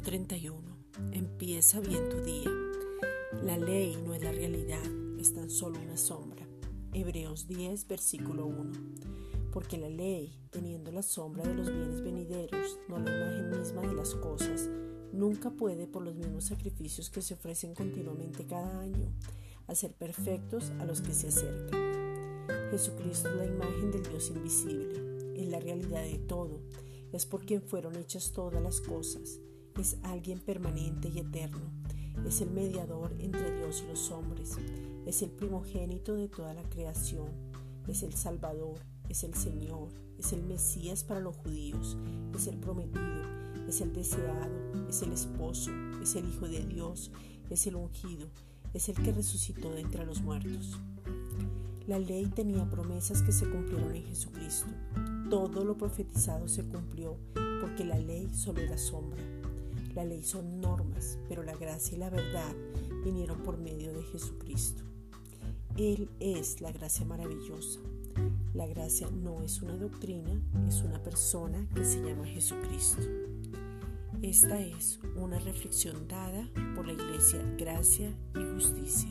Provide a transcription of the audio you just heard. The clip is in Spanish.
31. Empieza bien tu día. La ley no es la realidad, es tan solo una sombra. Hebreos 10, versículo 1. Porque la ley, teniendo la sombra de los bienes venideros, no la imagen misma de las cosas, nunca puede, por los mismos sacrificios que se ofrecen continuamente cada año, hacer perfectos a los que se acercan. Jesucristo es la imagen del Dios invisible, es la realidad de todo, es por quien fueron hechas todas las cosas es alguien permanente y eterno, es el mediador entre Dios y los hombres, es el primogénito de toda la creación, es el Salvador, es el Señor, es el Mesías para los judíos, es el prometido, es el deseado, es el esposo, es el Hijo de Dios, es el ungido, es el que resucitó de entre los muertos. La ley tenía promesas que se cumplieron en Jesucristo. Todo lo profetizado se cumplió porque la ley solo era sombra. La ley son normas, pero la gracia y la verdad vinieron por medio de Jesucristo. Él es la gracia maravillosa. La gracia no es una doctrina, es una persona que se llama Jesucristo. Esta es una reflexión dada por la Iglesia Gracia y Justicia.